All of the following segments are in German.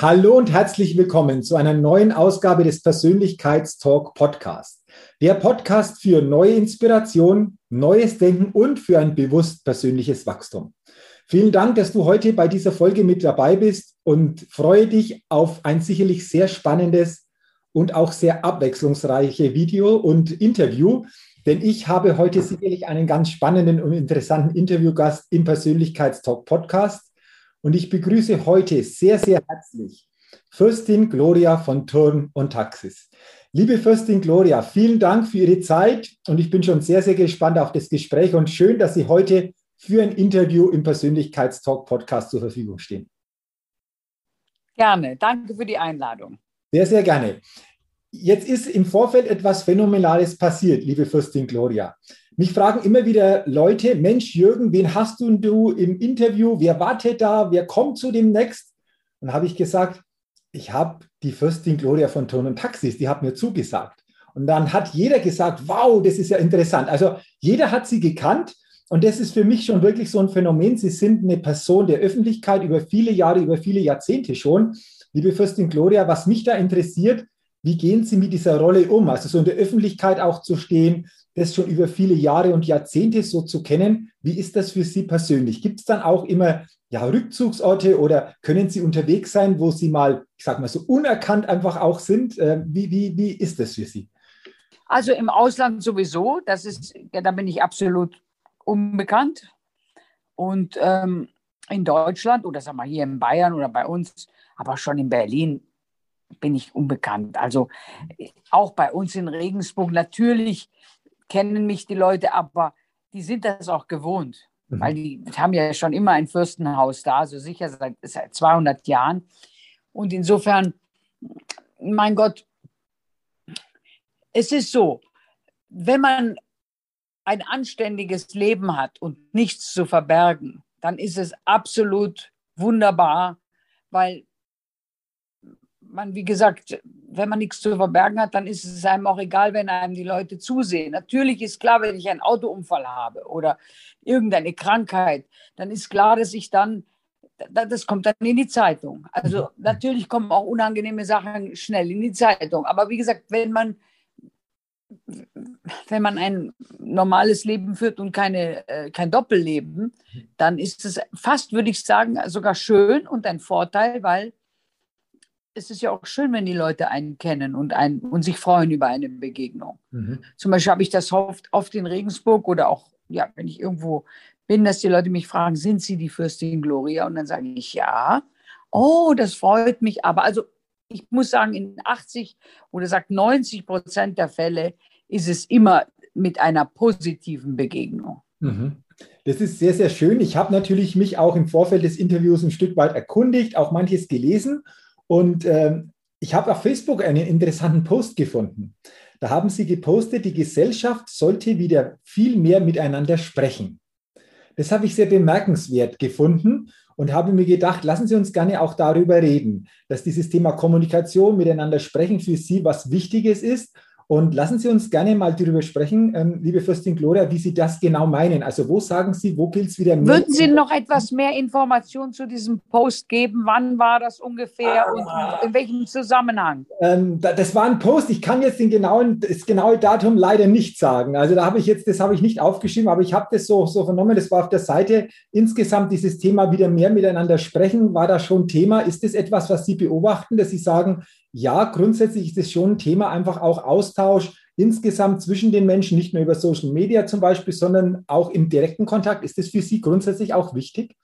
Hallo und herzlich willkommen zu einer neuen Ausgabe des Persönlichkeitstalk Podcast. Der Podcast für neue Inspiration, neues Denken und für ein bewusst persönliches Wachstum. Vielen Dank, dass du heute bei dieser Folge mit dabei bist und freue dich auf ein sicherlich sehr spannendes und auch sehr abwechslungsreiche Video und Interview, denn ich habe heute sicherlich einen ganz spannenden und interessanten Interviewgast im Persönlichkeitstalk Podcast. Und ich begrüße heute sehr, sehr herzlich Fürstin Gloria von Turn und Taxis. Liebe Fürstin Gloria, vielen Dank für Ihre Zeit und ich bin schon sehr, sehr gespannt auf das Gespräch und schön, dass Sie heute für ein Interview im Persönlichkeitstalk Podcast zur Verfügung stehen. Gerne, danke für die Einladung. Sehr, sehr gerne. Jetzt ist im Vorfeld etwas Phänomenales passiert, liebe Fürstin Gloria. Mich fragen immer wieder Leute, Mensch, Jürgen, wen hast du, du im Interview? Wer wartet da? Wer kommt zu dem Next? Und habe ich gesagt, ich habe die Fürstin Gloria von Ton und Taxis, die hat mir zugesagt. Und dann hat jeder gesagt, wow, das ist ja interessant. Also jeder hat sie gekannt. Und das ist für mich schon wirklich so ein Phänomen. Sie sind eine Person der Öffentlichkeit über viele Jahre, über viele Jahrzehnte schon. Liebe Fürstin Gloria, was mich da interessiert, wie gehen Sie mit dieser Rolle um? Also so in der Öffentlichkeit auch zu stehen, das schon über viele Jahre und Jahrzehnte so zu kennen. Wie ist das für Sie persönlich? Gibt es dann auch immer ja, Rückzugsorte oder können Sie unterwegs sein, wo Sie mal, ich sage mal so unerkannt einfach auch sind? Äh, wie, wie, wie ist das für Sie? Also im Ausland sowieso, das ist, ja, da bin ich absolut unbekannt. Und ähm, in Deutschland oder sagen wir hier in Bayern oder bei uns, aber schon in Berlin bin ich unbekannt. Also auch bei uns in Regensburg natürlich kennen mich die Leute, aber die sind das auch gewohnt, mhm. weil die haben ja schon immer ein Fürstenhaus da, so sicher seit, seit 200 Jahren. Und insofern, mein Gott, es ist so, wenn man ein anständiges Leben hat und nichts zu verbergen, dann ist es absolut wunderbar, weil man, wie gesagt, wenn man nichts zu verbergen hat, dann ist es einem auch egal, wenn einem die Leute zusehen. Natürlich ist klar, wenn ich einen Autounfall habe oder irgendeine Krankheit, dann ist klar, dass ich dann, das kommt dann in die Zeitung. Also mhm. natürlich kommen auch unangenehme Sachen schnell in die Zeitung. Aber wie gesagt, wenn man, wenn man ein normales Leben führt und keine, äh, kein Doppelleben, dann ist es fast, würde ich sagen, sogar schön und ein Vorteil, weil es ist ja auch schön, wenn die Leute einen kennen und, einen, und sich freuen über eine Begegnung. Mhm. Zum Beispiel habe ich das oft, oft in Regensburg oder auch, ja, wenn ich irgendwo bin, dass die Leute mich fragen, sind Sie die Fürstin Gloria? Und dann sage ich ja. Oh, das freut mich. Aber also ich muss sagen, in 80 oder sagt 90 Prozent der Fälle ist es immer mit einer positiven Begegnung. Mhm. Das ist sehr, sehr schön. Ich habe natürlich mich auch im Vorfeld des Interviews ein Stück weit erkundigt, auch manches gelesen und äh, ich habe auf Facebook einen interessanten Post gefunden. Da haben sie gepostet, die Gesellschaft sollte wieder viel mehr miteinander sprechen. Das habe ich sehr bemerkenswert gefunden und habe mir gedacht, lassen Sie uns gerne auch darüber reden, dass dieses Thema Kommunikation, miteinander sprechen für Sie was Wichtiges ist und lassen Sie uns gerne mal darüber sprechen, ähm, liebe Fürstin Gloria, wie Sie das genau meinen. Also wo sagen Sie, wo gilt es wieder mehr? Würden Sie noch etwas mehr Informationen zu diesem Post geben? Wann war das ungefähr ah, und in welchem Zusammenhang? Ähm, das war ein Post. Ich kann jetzt den genauen, das genaue Datum leider nicht sagen. Also da habe ich jetzt, das habe ich nicht aufgeschrieben, aber ich habe das so, so vernommen. Das war auf der Seite. Insgesamt dieses Thema wieder mehr miteinander sprechen. War da schon Thema? Ist das etwas, was Sie beobachten, dass Sie sagen, ja, grundsätzlich ist es schon ein Thema, einfach auch Austausch insgesamt zwischen den Menschen, nicht nur über Social Media zum Beispiel, sondern auch im direkten Kontakt. Ist das für Sie grundsätzlich auch wichtig?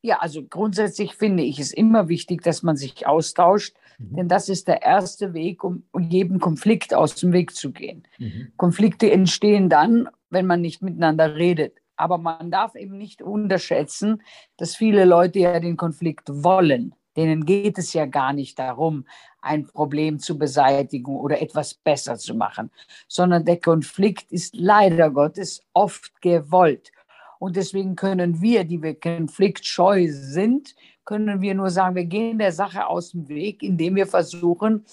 Ja, also grundsätzlich finde ich es immer wichtig, dass man sich austauscht, mhm. denn das ist der erste Weg, um, jedem Konflikt aus dem Weg zu gehen. Mhm. Konflikte entstehen dann, wenn man nicht miteinander redet. Aber man darf eben nicht unterschätzen, dass viele Leute ja den Konflikt wollen. Denen geht es ja gar nicht darum, ein Problem zu beseitigen oder etwas besser zu machen, sondern der Konflikt ist leider Gottes oft gewollt. Und deswegen können wir, die wir konfliktscheu sind, können wir nur sagen, wir gehen der Sache aus dem Weg, indem wir versuchen,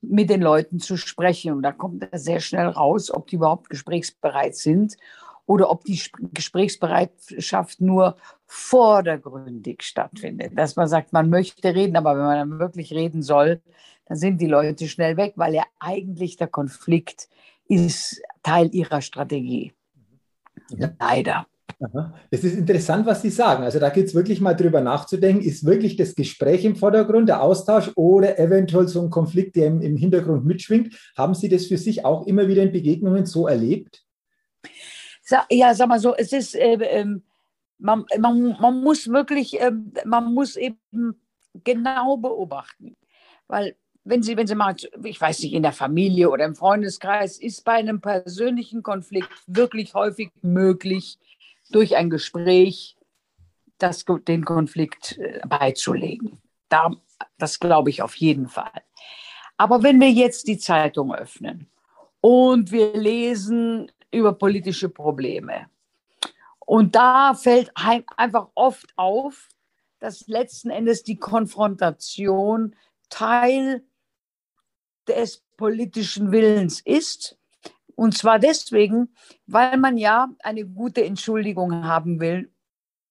mit den Leuten zu sprechen. Und da kommt sehr schnell raus, ob die überhaupt gesprächsbereit sind oder ob die Gesprächsbereitschaft nur vordergründig stattfindet. Dass man sagt, man möchte reden, aber wenn man dann wirklich reden soll, dann sind die Leute schnell weg, weil ja eigentlich der Konflikt ist Teil ihrer Strategie. Ja. Leider. Es ist interessant, was Sie sagen. Also da geht es wirklich mal drüber nachzudenken, ist wirklich das Gespräch im Vordergrund, der Austausch oder eventuell so ein Konflikt, der im, im Hintergrund mitschwingt. Haben Sie das für sich auch immer wieder in Begegnungen so erlebt? Ja, sag mal so, es ist, äh, äh, man, man, man muss wirklich, äh, man muss eben genau beobachten. Weil wenn Sie, wenn Sie mal, ich weiß nicht, in der Familie oder im Freundeskreis, ist bei einem persönlichen Konflikt wirklich häufig möglich, durch ein Gespräch das, den Konflikt äh, beizulegen. Da, das glaube ich auf jeden Fall. Aber wenn wir jetzt die Zeitung öffnen und wir lesen über politische Probleme und da fällt einfach oft auf, dass letzten Endes die Konfrontation Teil des politischen Willens ist und zwar deswegen, weil man ja eine gute Entschuldigung haben will,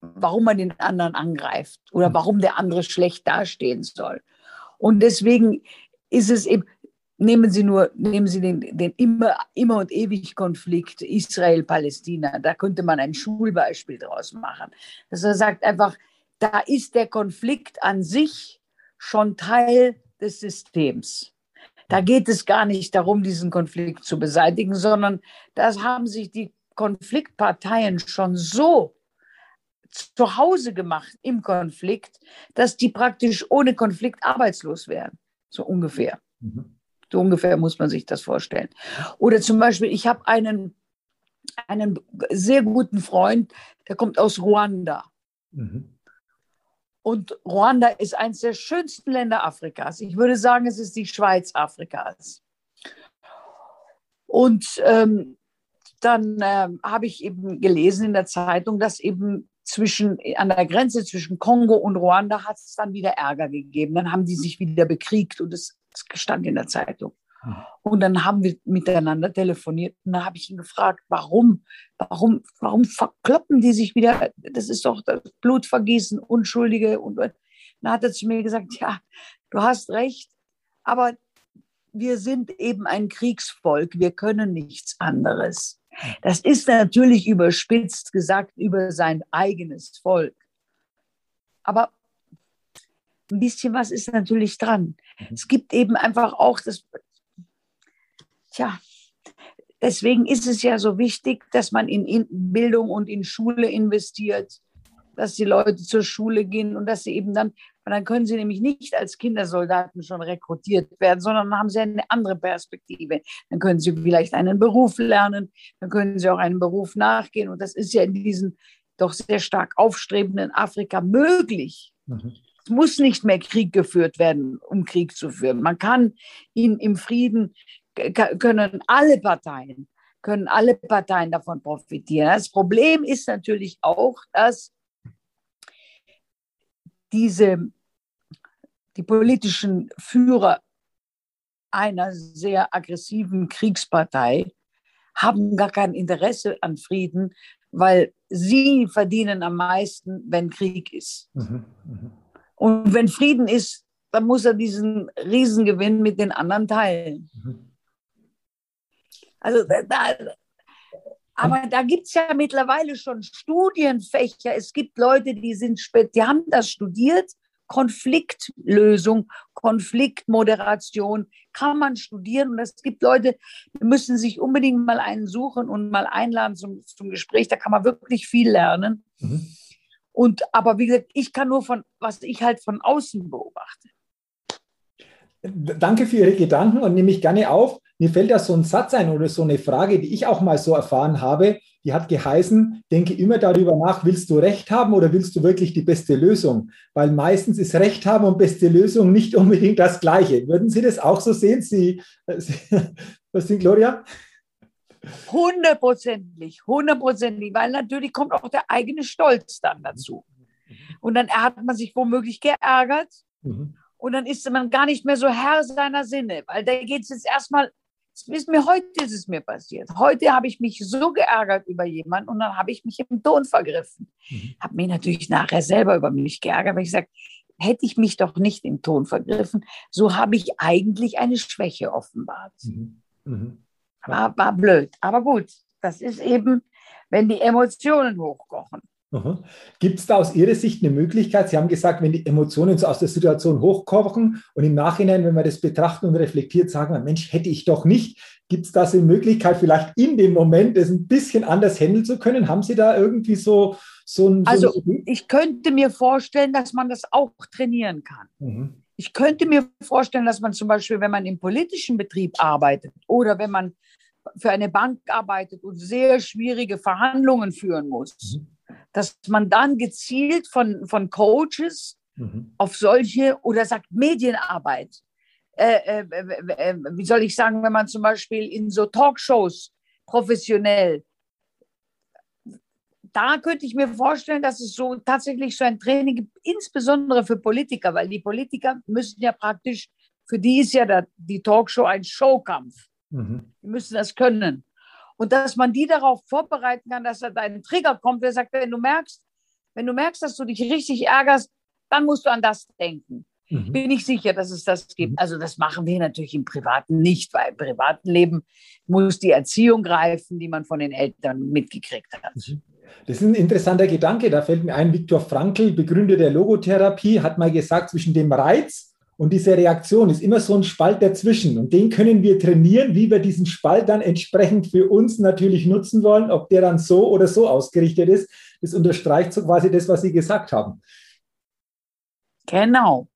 warum man den anderen angreift oder hm. warum der andere schlecht dastehen soll. Und deswegen ist es eben, nehmen Sie nur, nehmen Sie den, den immer, immer und ewig Konflikt Israel-Palästina. Da könnte man ein Schulbeispiel draus machen. Dass er sagt einfach, da ist der Konflikt an sich schon Teil des Systems. Da geht es gar nicht darum, diesen Konflikt zu beseitigen, sondern das haben sich die Konfliktparteien schon so zu Hause gemacht im Konflikt, dass die praktisch ohne Konflikt arbeitslos wären. So ungefähr. Mhm. So ungefähr muss man sich das vorstellen. Oder zum Beispiel, ich habe einen, einen sehr guten Freund, der kommt aus Ruanda. Mhm. Und Ruanda ist eines der schönsten Länder Afrikas. Ich würde sagen, es ist die Schweiz Afrikas. Und ähm, dann äh, habe ich eben gelesen in der Zeitung, dass eben zwischen, an der Grenze zwischen Kongo und Ruanda hat es dann wieder Ärger gegeben. Dann haben die sich wieder bekriegt und es, es stand in der Zeitung. Und dann haben wir miteinander telefoniert und da habe ich ihn gefragt, warum, warum, warum verkloppen die sich wieder? Das ist doch das Blutvergießen, Unschuldige. Und dann hat er zu mir gesagt, ja, du hast recht, aber wir sind eben ein Kriegsvolk, wir können nichts anderes. Das ist natürlich überspitzt gesagt über sein eigenes Volk. Aber ein bisschen was ist natürlich dran. Mhm. Es gibt eben einfach auch das, Tja, deswegen ist es ja so wichtig, dass man in, Bildung und in Schule investiert, dass die Leute zur Schule gehen und dass sie eben dann, dann können sie nämlich nicht als Kindersoldaten schon rekrutiert werden, sondern dann haben sie eine andere Perspektive. Dann können sie vielleicht einen Beruf lernen, dann können sie auch einem Beruf nachgehen. Und das ist ja in diesem doch sehr stark aufstrebenden Afrika möglich. Mhm. Es muss nicht mehr Krieg geführt werden, um Krieg zu führen. Man kann ihn im Frieden können alle Parteien, können alle Parteien davon profitieren. Das Problem ist natürlich auch, dass diese, die politischen Führer einer sehr aggressiven Kriegspartei haben gar kein Interesse an Frieden, weil sie verdienen am meisten, wenn Krieg ist. Mhm, mh. Und wenn Frieden ist, dann muss er diesen Riesengewinn mit den anderen teilen. Mhm. Also da, aber da gibt es ja mittlerweile schon Studienfächer. Es gibt Leute, die sind die haben das studiert, Konfliktlösung, Konfliktmoderation kann man studieren. Und es gibt Leute, die müssen sich unbedingt mal einen suchen und mal einladen zum, zum Gespräch. Da kann man wirklich viel lernen. Mhm. Und aber wie gesagt, ich kann nur von, was ich halt von außen beobachte. Danke für Ihre Gedanken und nehme ich gerne auf. Mir fällt da so ein Satz ein oder so eine Frage, die ich auch mal so erfahren habe. Die hat geheißen, denke immer darüber nach, willst du Recht haben oder willst du wirklich die beste Lösung? Weil meistens ist Recht haben und beste Lösung nicht unbedingt das Gleiche. Würden Sie das auch so sehen? Sie, Sie was sind Gloria? Hundertprozentig, hundertprozentig, weil natürlich kommt auch der eigene Stolz dann dazu. Und dann hat man sich womöglich geärgert mhm. und dann ist man gar nicht mehr so Herr seiner Sinne, weil da geht es jetzt erstmal, ist mir heute ist es mir passiert. Heute habe ich mich so geärgert über jemanden und dann habe ich mich im Ton vergriffen. Mhm. Habe mich natürlich nachher selber über mich geärgert, weil ich sage, hätte ich mich doch nicht im Ton vergriffen, so habe ich eigentlich eine Schwäche offenbart. Mhm. Mhm. War, war blöd. Aber gut, das ist eben, wenn die Emotionen hochkochen. Gibt es da aus Ihrer Sicht eine Möglichkeit? Sie haben gesagt, wenn die Emotionen so aus der Situation hochkochen und im Nachhinein, wenn man das betrachtet und reflektiert, sagen wir, Mensch, hätte ich doch nicht. Gibt es da so eine Möglichkeit, vielleicht in dem Moment das ein bisschen anders handeln zu können? Haben Sie da irgendwie so, so ein. So also, ich könnte mir vorstellen, dass man das auch trainieren kann. Mhm. Ich könnte mir vorstellen, dass man zum Beispiel, wenn man im politischen Betrieb arbeitet oder wenn man für eine Bank arbeitet und sehr schwierige Verhandlungen führen muss, mhm. dass man dann gezielt von, von Coaches mhm. auf solche oder sagt Medienarbeit. Äh, äh, äh, wie soll ich sagen, wenn man zum Beispiel in so Talkshows professionell, da könnte ich mir vorstellen, dass es so tatsächlich so ein Training gibt, insbesondere für Politiker, weil die Politiker müssen ja praktisch, für die ist ja der, die Talkshow ein Showkampf. Mhm. Die müssen das können. Und dass man die darauf vorbereiten kann, dass da ein Trigger kommt, der sagt, wenn du merkst, wenn du merkst, dass du dich richtig ärgerst, dann musst du an das denken. Mhm. Bin ich sicher, dass es das gibt. Mhm. Also das machen wir natürlich im Privaten nicht, weil im privaten Leben muss die Erziehung greifen, die man von den Eltern mitgekriegt hat. Mhm. Das ist ein interessanter Gedanke. Da fällt mir ein, Viktor Frankl, Begründer der Logotherapie, hat mal gesagt, zwischen dem Reiz und diese Reaktion ist immer so ein Spalt dazwischen. Und den können wir trainieren, wie wir diesen Spalt dann entsprechend für uns natürlich nutzen wollen, ob der dann so oder so ausgerichtet ist. Das unterstreicht so quasi das, was Sie gesagt haben. Genau.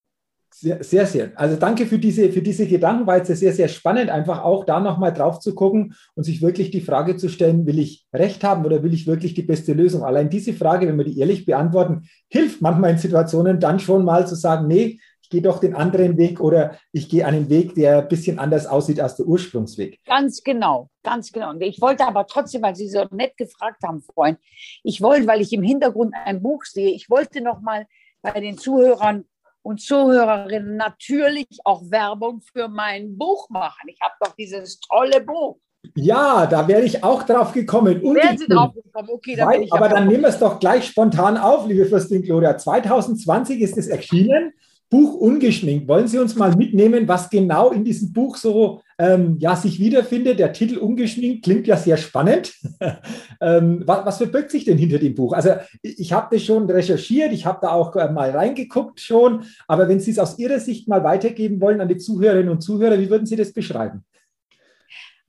Sehr, sehr, sehr. Also danke für diese, für diese Gedanken, war jetzt sehr, sehr spannend, einfach auch da nochmal drauf zu gucken und sich wirklich die Frage zu stellen, will ich Recht haben oder will ich wirklich die beste Lösung? Allein diese Frage, wenn wir die ehrlich beantworten, hilft manchmal in Situationen dann schon mal zu sagen, nee, ich gehe doch den anderen Weg oder ich gehe einen Weg, der ein bisschen anders aussieht als der Ursprungsweg. Ganz genau, ganz genau. Und ich wollte aber trotzdem, weil Sie so nett gefragt haben vorhin, ich wollte, weil ich im Hintergrund ein Buch sehe, ich wollte noch mal bei den Zuhörern und Zuhörerinnen natürlich auch Werbung für mein Buch machen. Ich habe doch dieses tolle Buch. Ja, da wäre ich auch drauf gekommen. Wären Sie drauf gekommen? Okay, dann Weil, aber dann nehmen wir es doch gleich spontan auf, liebe Fürstin Gloria. 2020 ist es erschienen. Buch ungeschminkt. Wollen Sie uns mal mitnehmen, was genau in diesem Buch so ähm, ja, sich wiederfindet? Der Titel ungeschminkt klingt ja sehr spannend. ähm, was, was, verbirgt sich denn hinter dem Buch? Also ich, ich habe das schon recherchiert, ich habe da auch äh, mal reingeguckt schon, aber wenn Sie es aus Ihrer Sicht mal weitergeben wollen an die Zuhörerinnen und Zuhörer, wie würden Sie das beschreiben?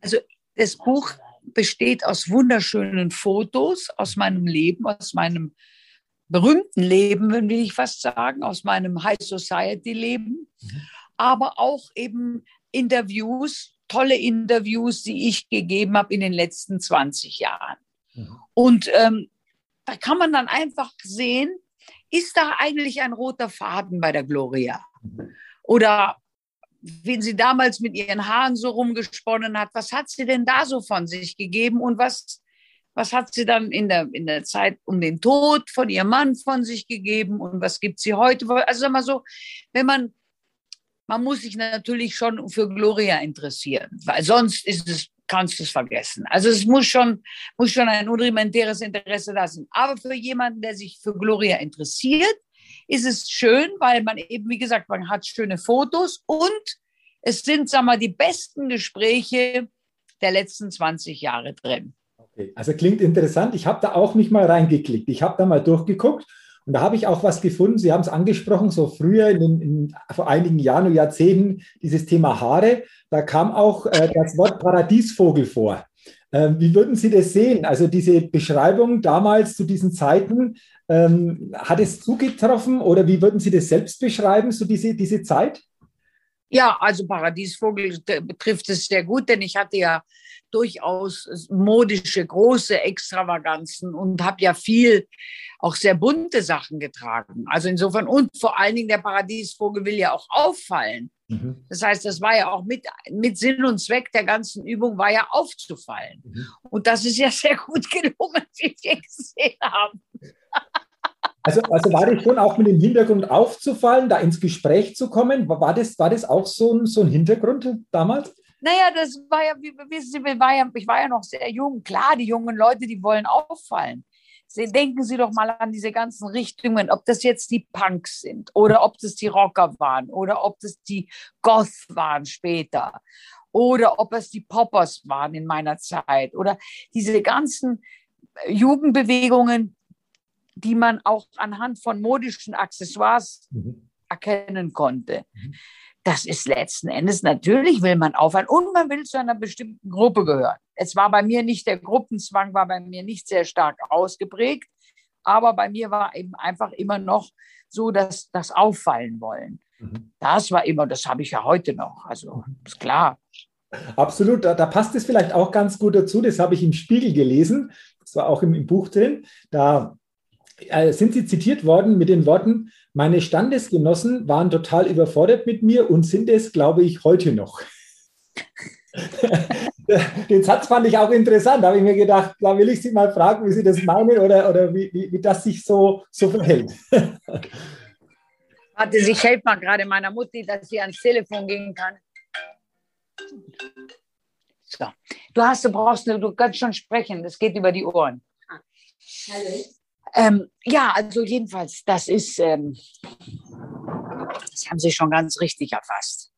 Also das Buch besteht aus wunderschönen Fotos aus meinem Leben, aus meinem berühmten Leben, will ich fast sagen, aus meinem High Society Leben, mhm. aber auch eben Interviews, tolle Interviews, die ich gegeben habe in den letzten 20 Jahren. Mhm. Und ähm, da kann man dann einfach sehen, ist da eigentlich ein roter Faden bei der Gloria? Mhm. Oder wenn sie damals mit ihren Haaren so rumgesponnen hat, was hat sie denn da so von sich gegeben und was was hat sie dann in der, in der Zeit um den Tod von ihrem Mann von sich gegeben und was gibt sie heute? Also sag mal so, wenn man, man muss sich natürlich schon für Gloria interessieren, weil sonst ist es, kannst du es vergessen. Also es muss schon, muss schon ein unrudimentäres Interesse da sein. Aber für jemanden, der sich für Gloria interessiert, ist es schön, weil man eben, wie gesagt, man hat schöne Fotos und es sind, sag mal, die besten Gespräche der letzten 20 Jahre drin. Okay, also klingt interessant. Ich habe da auch nicht mal reingeklickt. Ich habe da mal durchgeguckt Und da habe ich auch was gefunden. Sie haben es angesprochen, so früher, in, in, vor einigen Jahren und Jahrzehnten, dieses Thema Haare. Da kam auch äh, das Wort Paradiesvogel vor. Ähm, wie würden Sie das sehen? Also diese Beschreibung damals zu diesen Zeiten, ähm, hat es zugetroffen oder wie würden Sie das selbst beschreiben, so diese, diese Zeit? Ja, also Paradiesvogel betrifft es sehr gut, denn ich hatte ja durchaus modische, große Extravaganzen und habe ja viel, auch sehr bunte Sachen getragen. Also insofern, und vor allen Dingen der Paradiesvogel will ja auch auffallen. Mhm. Das heißt, das war ja auch mit, mit Sinn und Zweck der ganzen Übung, war ja aufzufallen. Mhm. Und das ist ja sehr gut gelungen, wie wir gesehen haben. Also, also war das schon auch mit dem Hintergrund aufzufallen, da ins Gespräch zu kommen? War das, war das auch so ein, so ein Hintergrund damals? Naja, das war ja, wie wissen Sie, war ja, ich war ja noch sehr jung. Klar, die jungen Leute, die wollen auffallen. Denken Sie doch mal an diese ganzen Richtungen, ob das jetzt die Punks sind oder ob das die Rocker waren oder ob das die Goth waren später oder ob es die Poppers waren in meiner Zeit oder diese ganzen Jugendbewegungen, die man auch anhand von modischen Accessoires mhm. erkennen konnte. Mhm. Das ist letzten Endes, natürlich will man aufhören und man will zu einer bestimmten Gruppe gehören. Es war bei mir nicht, der Gruppenzwang war bei mir nicht sehr stark ausgeprägt, aber bei mir war eben einfach immer noch so, dass das Auffallen wollen. Mhm. Das war immer, das habe ich ja heute noch, also ist klar. Absolut, da, da, passt es vielleicht auch ganz gut dazu. Das habe ich im Spiegel gelesen. Das war auch im, im Buch drin. Da äh, sind Sie zitiert worden mit den Worten, meine Standesgenossen waren total überfordert mit mir und sind es, glaube ich, heute noch. den Satz fand ich auch interessant. Da habe ich mir gedacht, da will ich Sie mal fragen, wie Sie das meinen oder, oder wie, wie, wie das sich so, so verhält. Warte, ich helfe mal gerade meiner Mutti, dass sie ans Telefon gehen kann. So. Du hast, du brauchst, du kannst schon sprechen, das geht über die Ohren. Hallo. Ähm, ja, also jedenfalls, das ist, ähm, das haben Sie schon ganz richtig erfasst.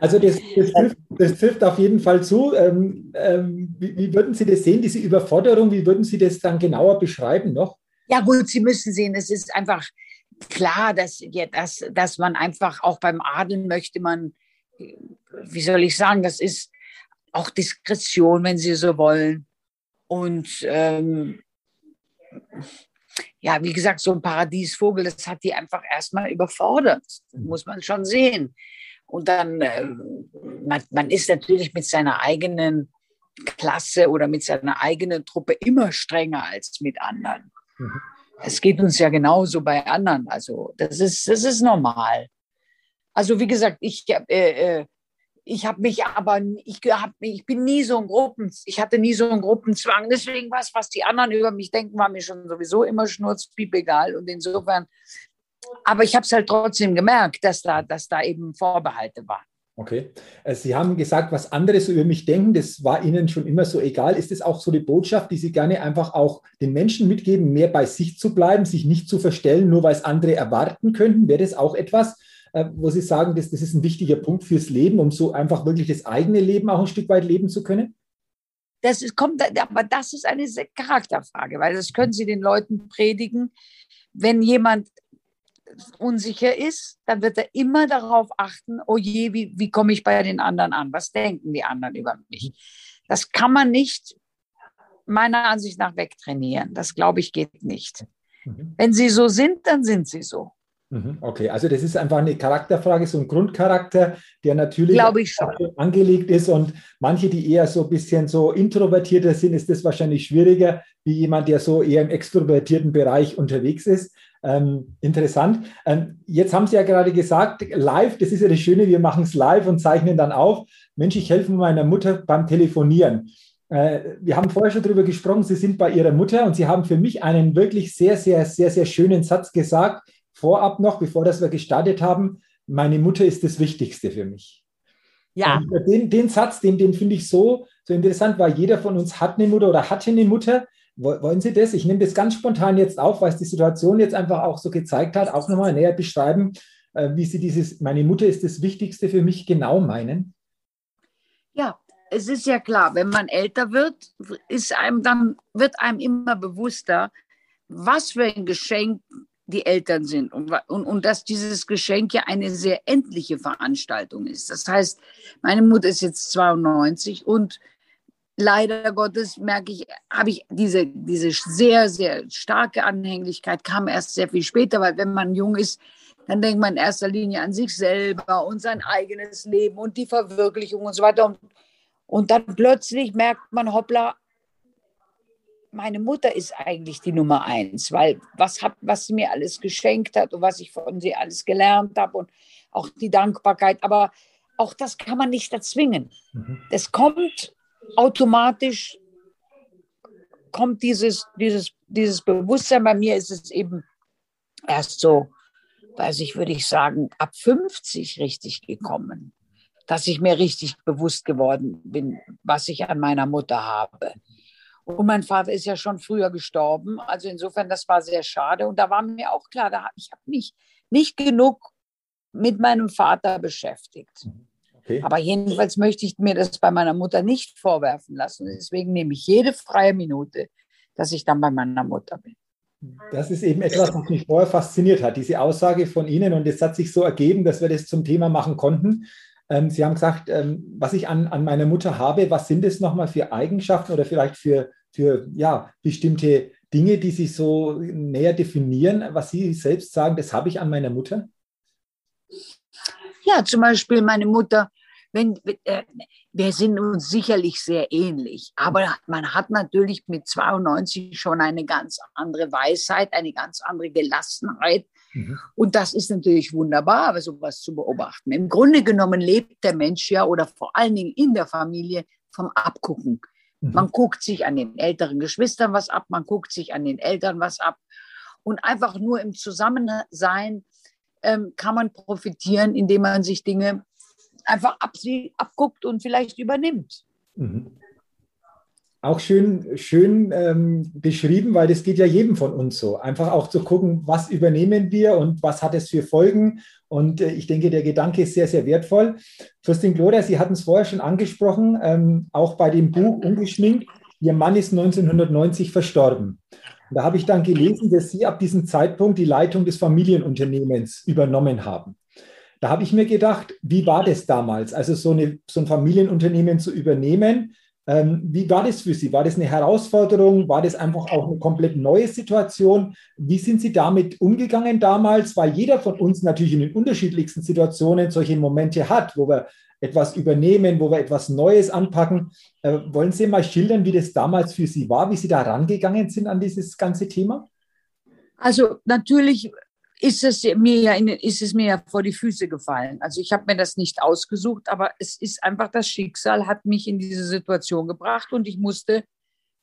Also das, das, trifft, das trifft, auf jeden Fall zu. Ähm, ähm, wie, wie, würden Sie das sehen, diese Überforderung? Wie würden Sie das dann genauer beschreiben noch? Ja gut, Sie müssen sehen, es ist einfach klar, dass, ja, dass, dass man einfach auch beim Adeln möchte man, wie soll ich sagen, das ist auch Diskretion, wenn Sie so wollen. Und ähm, ja, wie gesagt, so ein Paradiesvogel, das hat die einfach erstmal überfordert, muss man schon sehen. Und dann, äh, man, man ist natürlich mit seiner eigenen Klasse oder mit seiner eigenen Truppe immer strenger als mit anderen. Mhm. Es geht uns ja genauso bei anderen. Also das ist, das ist normal. Also wie gesagt, ich, äh, äh, ich habe mich aber, ich, hab, ich bin nie so ein Gruppen, ich hatte nie so einen Gruppenzwang. Deswegen was, was die anderen über mich denken, war mir schon sowieso immer schnurzpiep egal. Und insofern, aber ich habe es halt trotzdem gemerkt, dass da, dass da eben Vorbehalte waren. Okay. Äh, Sie haben gesagt, was andere so über mich denken, das war Ihnen schon immer so egal. Ist es auch so die Botschaft, die Sie gerne einfach auch den Menschen mitgeben, mehr bei sich zu bleiben, sich nicht zu verstellen, nur weil es andere erwarten könnten? Wäre das auch etwas, wo Sie sagen, das, das ist ein wichtiger Punkt fürs Leben, um so einfach wirklich das eigene Leben auch ein Stück weit leben zu können? Das ist, kommt, aber das ist eine Charakterfrage, weil das können Sie den Leuten predigen. Wenn jemand unsicher ist, dann wird er immer darauf achten, oh je, wie, wie komme ich bei den anderen an? Was denken die anderen über mich? Das kann man nicht meiner Ansicht nach wegtrainieren. Das glaube ich geht nicht. Mhm. Wenn sie so sind, dann sind sie so. Mhm, okay, also das ist einfach eine Charakterfrage, so ein Grundcharakter, der natürlich angelegt ist und manche, die eher so ein bisschen so introvertierter sind, ist das wahrscheinlich schwieriger, wie jemand, der so eher im extrovertierten Bereich unterwegs ist. Ähm, interessant. Ähm, jetzt haben Sie ja gerade gesagt, live, das ist ja das Schöne, wir machen es live und zeichnen dann auf. Mensch, ich helfe meiner Mutter beim Telefonieren. Äh, wir haben vorher schon darüber gesprochen, Sie sind bei Ihrer Mutter und Sie haben für mich einen wirklich sehr, sehr, sehr, sehr schönen Satz gesagt vorab noch, bevor das wir gestartet haben, meine Mutter ist das Wichtigste für mich. Ja. Den, den, Satz, den, den finde ich so, so interessant, weil jeder von uns hat eine Mutter oder hatte eine Mutter. Wollen Sie das? Ich nehme das ganz spontan jetzt auf, weil es die Situation jetzt einfach auch so gezeigt hat, auch nochmal näher beschreiben, äh, wie Sie dieses, meine Mutter ist das Wichtigste für mich genau meinen. Ja, es ist ja klar, wenn man älter wird, ist einem dann, wird einem immer bewusster, was für ein Geschenk die Eltern sind und, und, und dass dieses Geschenk ja eine sehr endliche Veranstaltung ist. Das heißt, meine Mutter ist jetzt 92 und leider Gottes merke ich, habe ich diese, diese sehr, sehr starke Anhänglichkeit, kam erst sehr viel später, weil wenn man jung ist, dann denkt man in erster Linie an sich selber und sein eigenes Leben und die Verwirklichung und so weiter. Und, und dann plötzlich merkt man, hoppla, meine Mutter ist eigentlich die Nummer eins, weil was, hab, was sie mir alles geschenkt hat und was ich von sie alles gelernt habe und auch die Dankbarkeit. Aber auch das kann man nicht erzwingen. Mhm. Das kommt automatisch, kommt dieses, dieses, dieses Bewusstsein. Bei mir ist es eben erst so, weiß ich, würde ich sagen, ab 50 richtig gekommen, dass ich mir richtig bewusst geworden bin, was ich an meiner Mutter habe. Und mein Vater ist ja schon früher gestorben. Also insofern, das war sehr schade. Und da war mir auch klar, da, ich habe mich nicht genug mit meinem Vater beschäftigt. Okay. Aber jedenfalls möchte ich mir das bei meiner Mutter nicht vorwerfen lassen. Deswegen nehme ich jede freie Minute, dass ich dann bei meiner Mutter bin. Das ist eben etwas, was mich vorher fasziniert hat, diese Aussage von Ihnen. Und es hat sich so ergeben, dass wir das zum Thema machen konnten. Ähm, Sie haben gesagt, ähm, was ich an, an meiner Mutter habe, was sind es nochmal für Eigenschaften oder vielleicht für, für ja, bestimmte Dinge, die sich so näher definieren, was Sie selbst sagen, das habe ich an meiner Mutter? Ja, zum Beispiel meine Mutter wenn, äh, wir sind uns sicherlich sehr ähnlich, aber man hat natürlich mit 92 schon eine ganz andere Weisheit, eine ganz andere Gelassenheit. Mhm. Und das ist natürlich wunderbar, sowas zu beobachten. Im Grunde genommen lebt der Mensch ja oder vor allen Dingen in der Familie vom Abgucken. Mhm. Man guckt sich an den älteren Geschwistern was ab, man guckt sich an den Eltern was ab. Und einfach nur im Zusammensein ähm, kann man profitieren, indem man sich Dinge einfach ab, abguckt und vielleicht übernimmt. Mhm. Auch schön, schön ähm, beschrieben, weil das geht ja jedem von uns so. Einfach auch zu gucken, was übernehmen wir und was hat es für Folgen. Und äh, ich denke, der Gedanke ist sehr, sehr wertvoll. Fürstin Gloria, Sie hatten es vorher schon angesprochen, ähm, auch bei dem Buch Ungeschminkt. Ihr Mann ist 1990 verstorben. Und da habe ich dann gelesen, dass Sie ab diesem Zeitpunkt die Leitung des Familienunternehmens übernommen haben. Da habe ich mir gedacht, wie war das damals? Also so, eine, so ein Familienunternehmen zu übernehmen, ähm, wie war das für Sie? War das eine Herausforderung? War das einfach auch eine komplett neue Situation? Wie sind Sie damit umgegangen damals? Weil jeder von uns natürlich in den unterschiedlichsten Situationen solche Momente hat, wo wir etwas übernehmen, wo wir etwas Neues anpacken. Äh, wollen Sie mal schildern, wie das damals für Sie war, wie Sie da rangegangen sind an dieses ganze Thema? Also natürlich ist es mir ist es mir ja vor die Füße gefallen. Also ich habe mir das nicht ausgesucht, aber es ist einfach das Schicksal hat mich in diese Situation gebracht und ich musste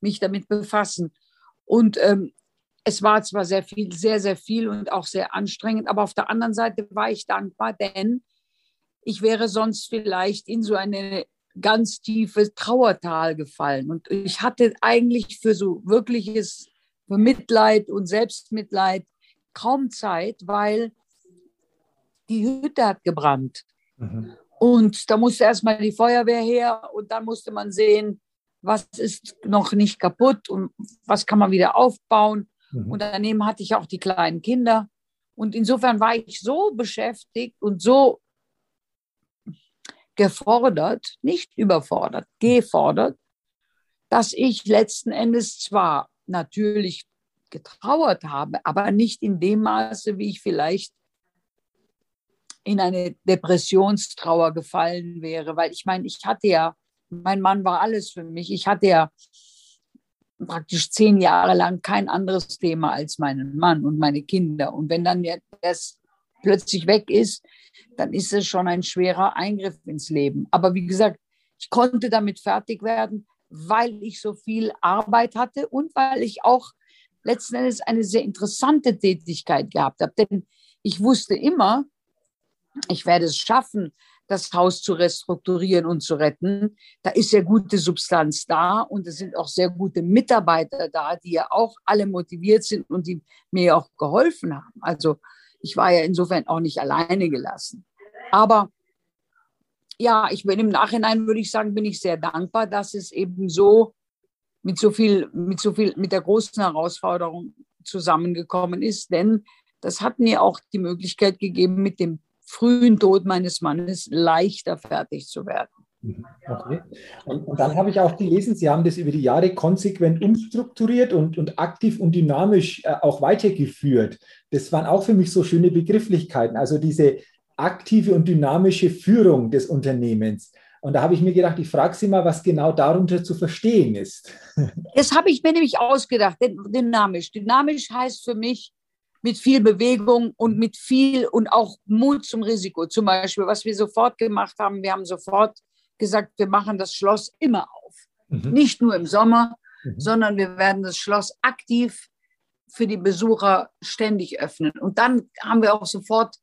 mich damit befassen. Und ähm, es war zwar sehr viel, sehr, sehr viel und auch sehr anstrengend, aber auf der anderen Seite war ich dankbar, denn ich wäre sonst vielleicht in so eine ganz tiefe Trauertal gefallen. Und ich hatte eigentlich für so wirkliches für Mitleid und Selbstmitleid kaum Zeit, weil die Hütte hat gebrannt. Mhm. Und da musste erstmal die Feuerwehr her und dann musste man sehen, was ist noch nicht kaputt und was kann man wieder aufbauen. Mhm. Und daneben hatte ich auch die kleinen Kinder. Und insofern war ich so beschäftigt und so gefordert, nicht überfordert, gefordert, dass ich letzten Endes zwar natürlich getrauert habe, aber nicht in dem Maße, wie ich vielleicht in eine Depressionstrauer gefallen wäre, weil ich meine, ich hatte ja, mein Mann war alles für mich. Ich hatte ja praktisch zehn Jahre lang kein anderes Thema als meinen Mann und meine Kinder. Und wenn dann das plötzlich weg ist, dann ist es schon ein schwerer Eingriff ins Leben. Aber wie gesagt, ich konnte damit fertig werden, weil ich so viel Arbeit hatte und weil ich auch letzten Endes eine sehr interessante Tätigkeit gehabt habe. Denn ich wusste immer, ich werde es schaffen, das Haus zu restrukturieren und zu retten. Da ist sehr gute Substanz da und es sind auch sehr gute Mitarbeiter da, die ja auch alle motiviert sind und die mir auch geholfen haben. Also ich war ja insofern auch nicht alleine gelassen. Aber ja, ich bin im Nachhinein, würde ich sagen, bin ich sehr dankbar, dass es eben so mit so viel, mit so viel, mit der großen Herausforderung zusammengekommen ist, denn das hat mir auch die Möglichkeit gegeben, mit dem frühen Tod meines Mannes leichter fertig zu werden. Mhm. Okay. Und, und, dann habe ich auch gelesen, Sie haben das über die Jahre konsequent umstrukturiert und, und aktiv und dynamisch äh, auch weitergeführt. Das waren auch für mich so schöne Begrifflichkeiten. Also diese aktive und dynamische Führung des Unternehmens. Und da habe ich mir gedacht, ich frage Sie mal, was genau darunter zu verstehen ist. Das habe ich mir nämlich ausgedacht, dynamisch. Dynamisch heißt für mich mit viel Bewegung und mit viel und auch Mut zum Risiko. Zum Beispiel, was wir sofort gemacht haben, wir haben sofort gesagt, wir machen das Schloss immer auf. Mhm. Nicht nur im Sommer, mhm. sondern wir werden das Schloss aktiv für die Besucher ständig öffnen. Und dann haben wir auch sofort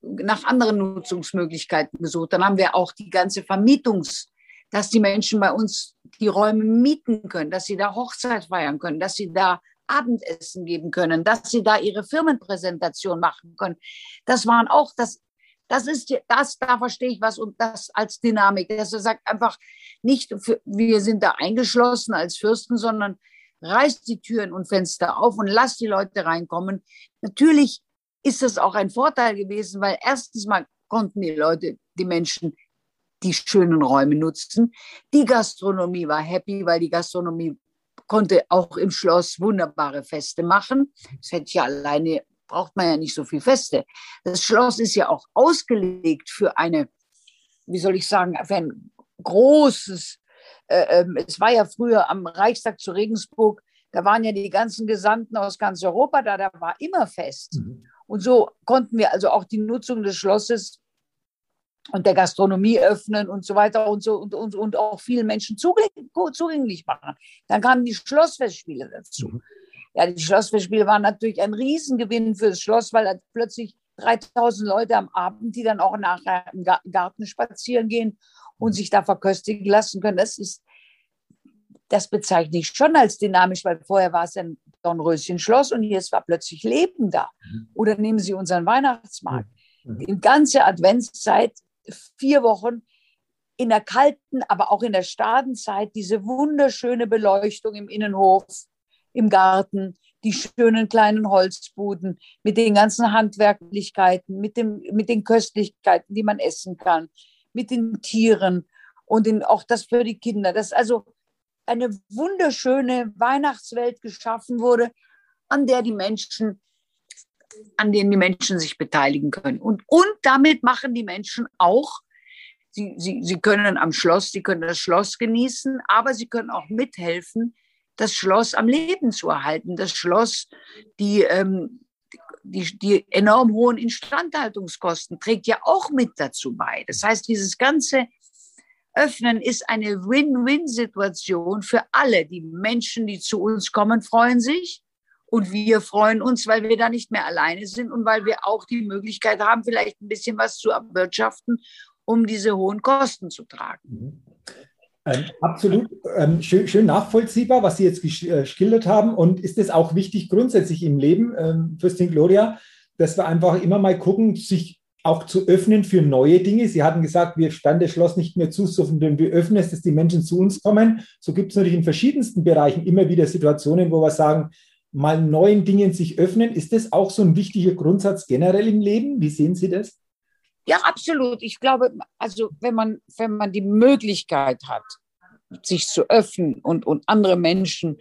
nach anderen Nutzungsmöglichkeiten gesucht. Dann haben wir auch die ganze Vermietungs, dass die Menschen bei uns die Räume mieten können, dass sie da Hochzeit feiern können, dass sie da Abendessen geben können, dass sie da ihre Firmenpräsentation machen können. Das waren auch, das, das ist, das, da verstehe ich was und das als Dynamik. Dass er sagt einfach nicht, wir sind da eingeschlossen als Fürsten, sondern reißt die Türen und Fenster auf und lasst die Leute reinkommen. Natürlich ist das auch ein Vorteil gewesen, weil erstens mal konnten die Leute, die Menschen die schönen Räume nutzen. Die Gastronomie war happy, weil die Gastronomie konnte auch im Schloss wunderbare Feste machen. Das hätte ja alleine, braucht man ja nicht so viel Feste. Das Schloss ist ja auch ausgelegt für eine, wie soll ich sagen, für ein großes, äh, äh, es war ja früher am Reichstag zu Regensburg, da waren ja die ganzen Gesandten aus ganz Europa da, da war immer Fest. Mhm. Und so konnten wir also auch die Nutzung des Schlosses und der Gastronomie öffnen und so weiter und so und, und, und auch vielen Menschen zugänglich machen. Dann kamen die Schlossfestspiele dazu. Mhm. Ja, die Schlossfestspiele waren natürlich ein Riesengewinn für das Schloss, weil plötzlich 3000 Leute am Abend, die dann auch nachher im Garten spazieren gehen und sich da verköstigen lassen können. Das ist, das bezeichne ich schon als dynamisch, weil vorher war es ein Dornröschen-Schloss und jetzt war plötzlich Leben da. Mhm. Oder nehmen Sie unseren Weihnachtsmarkt. Mhm. Die ganze Adventszeit, vier Wochen in der kalten, aber auch in der Stadenzeit, diese wunderschöne Beleuchtung im Innenhof, im Garten, die schönen kleinen Holzbuden mit den ganzen Handwerklichkeiten, mit, dem, mit den Köstlichkeiten, die man essen kann, mit den Tieren und in, auch das für die Kinder. Das also eine wunderschöne Weihnachtswelt geschaffen wurde, an der die Menschen, an denen die Menschen sich beteiligen können. Und, und damit machen die Menschen auch, sie, sie, sie können am Schloss, sie können das Schloss genießen, aber sie können auch mithelfen, das Schloss am Leben zu erhalten. Das Schloss, die, ähm, die, die enorm hohen Instandhaltungskosten trägt ja auch mit dazu bei. Das heißt, dieses ganze öffnen, ist eine Win-Win-Situation für alle. Die Menschen, die zu uns kommen, freuen sich. Und wir freuen uns, weil wir da nicht mehr alleine sind und weil wir auch die Möglichkeit haben, vielleicht ein bisschen was zu erwirtschaften, um diese hohen Kosten zu tragen. Mhm. Ähm, absolut ähm, schön, schön, nachvollziehbar, was Sie jetzt äh, geschildert haben. Und ist es auch wichtig grundsätzlich im Leben, ähm, Fürstin Gloria, dass wir einfach immer mal gucken, sich auch zu öffnen für neue Dinge. Sie hatten gesagt, wir sperren das Schloss nicht mehr zu, sondern wir öffnen es, dass die Menschen zu uns kommen. So gibt es natürlich in verschiedensten Bereichen immer wieder Situationen, wo wir sagen, mal neuen Dingen sich öffnen. Ist das auch so ein wichtiger Grundsatz generell im Leben? Wie sehen Sie das? Ja, absolut. Ich glaube, also wenn man, wenn man die Möglichkeit hat, sich zu öffnen und, und andere Menschen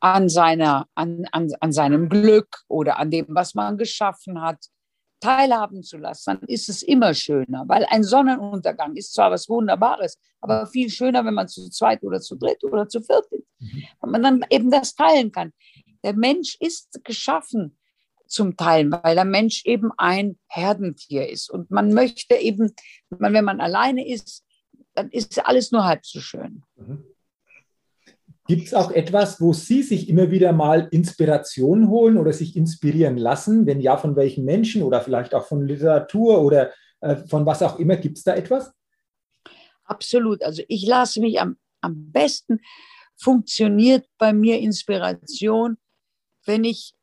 an, seiner, an, an, an seinem Glück oder an dem, was man geschaffen hat, teilhaben zu lassen, dann ist es immer schöner, weil ein Sonnenuntergang ist zwar was Wunderbares, aber viel schöner, wenn man zu zweit oder zu dritt oder zu viert ist, mhm. wenn man dann eben das teilen kann. Der Mensch ist geschaffen zum Teilen, weil der Mensch eben ein Herdentier ist und man möchte eben, wenn man alleine ist, dann ist alles nur halb so schön. Mhm. Gibt es auch etwas, wo Sie sich immer wieder mal Inspiration holen oder sich inspirieren lassen? Wenn ja, von welchen Menschen oder vielleicht auch von Literatur oder äh, von was auch immer? Gibt es da etwas? Absolut. Also ich lasse mich am, am besten, funktioniert bei mir Inspiration, wenn ich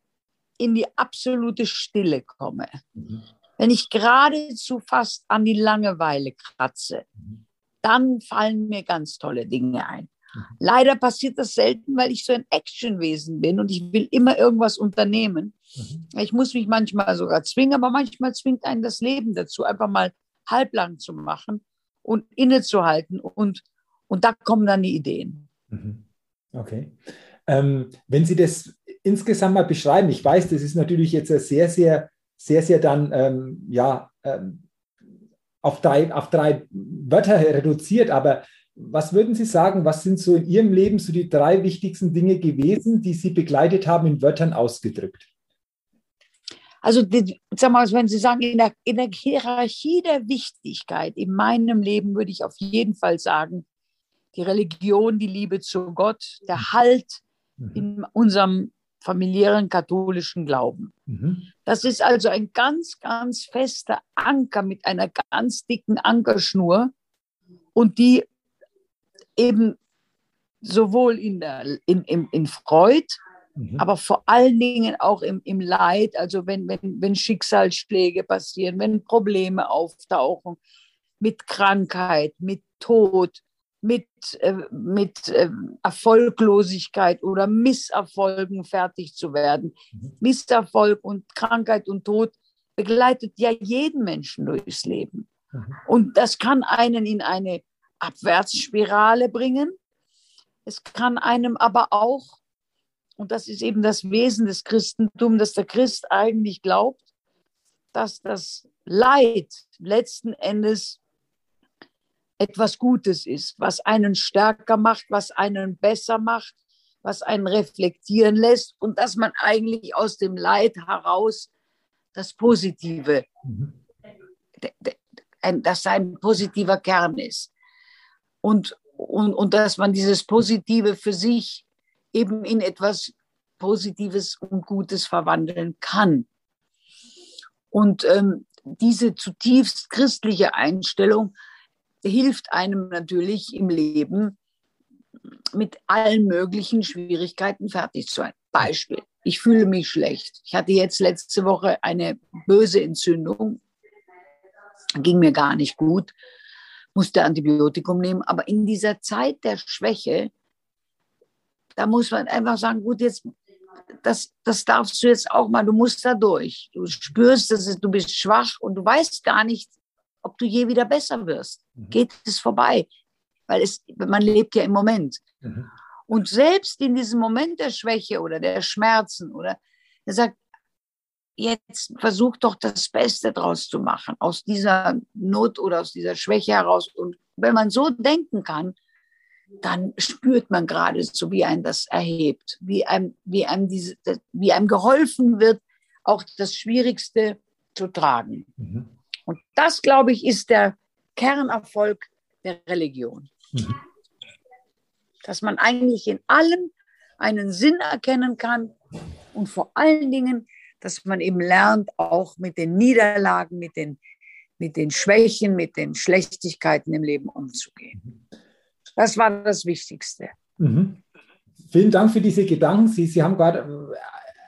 in die absolute Stille komme. Mhm. Wenn ich geradezu fast an die Langeweile kratze, mhm. dann fallen mir ganz tolle Dinge ein. Mhm. Leider passiert das selten, weil ich so ein Actionwesen bin und ich will immer irgendwas unternehmen. Mhm. Ich muss mich manchmal sogar zwingen, aber manchmal zwingt einen das Leben dazu, einfach mal halblang zu machen und innezuhalten und, und da kommen dann die Ideen. Mhm. Okay. Ähm, wenn Sie das insgesamt mal beschreiben, ich weiß, das ist natürlich jetzt sehr, sehr, sehr, sehr dann, ähm, ja, ähm, auf drei, auf drei Wörter reduziert, aber was würden Sie sagen, was sind so in Ihrem Leben so die drei wichtigsten Dinge gewesen, die Sie begleitet haben, in Wörtern ausgedrückt? Also, die, sag mal, wenn Sie sagen, in der, in der Hierarchie der Wichtigkeit in meinem Leben würde ich auf jeden Fall sagen, die Religion, die Liebe zu Gott, der mhm. Halt mhm. in unserem familiären katholischen Glauben. Mhm. Das ist also ein ganz, ganz fester Anker mit einer ganz dicken Ankerschnur und die eben sowohl in, der, in, in, in Freud, mhm. aber vor allen Dingen auch im, im Leid, also wenn, wenn, wenn Schicksalsschläge passieren, wenn Probleme auftauchen mit Krankheit, mit Tod, mit, äh, mit äh, Erfolglosigkeit oder Misserfolgen fertig zu werden. Mhm. Misserfolg und Krankheit und Tod begleitet ja jeden Menschen durchs Leben. Mhm. Und das kann einen in eine Abwärtsspirale bringen. Es kann einem aber auch, und das ist eben das Wesen des Christentums, dass der Christ eigentlich glaubt, dass das Leid letzten Endes etwas Gutes ist, was einen stärker macht, was einen besser macht, was einen reflektieren lässt und dass man eigentlich aus dem Leid heraus das Positive, mhm. dass ein positiver Kern ist. Und, und, und dass man dieses Positive für sich eben in etwas Positives und Gutes verwandeln kann. Und ähm, diese zutiefst christliche Einstellung hilft einem natürlich im Leben, mit allen möglichen Schwierigkeiten fertig zu sein. Beispiel, ich fühle mich schlecht. Ich hatte jetzt letzte Woche eine böse Entzündung, ging mir gar nicht gut, musste Antibiotikum nehmen. Aber in dieser Zeit der Schwäche, da muss man einfach sagen, gut, jetzt, das, das darfst du jetzt auch mal, du musst da durch. Du spürst, dass du bist schwach und du weißt gar nicht, ob du je wieder besser wirst. Mhm. Geht es vorbei? Weil es, man lebt ja im Moment. Mhm. Und selbst in diesem Moment der Schwäche oder der Schmerzen oder er sagt, jetzt versuch doch das Beste draus zu machen, aus dieser Not oder aus dieser Schwäche heraus. Und wenn man so denken kann, dann spürt man gerade so, wie ein das erhebt, wie einem, wie einem, diese, wie einem geholfen wird, auch das Schwierigste zu tragen. Mhm. Und das, glaube ich, ist der Kernerfolg der Religion. Mhm. Dass man eigentlich in allem einen Sinn erkennen kann und vor allen Dingen, dass man eben lernt, auch mit den Niederlagen, mit den, mit den Schwächen, mit den Schlechtigkeiten im Leben umzugehen. Das war das Wichtigste. Mhm. Vielen Dank für diese Gedanken. Sie, Sie haben gerade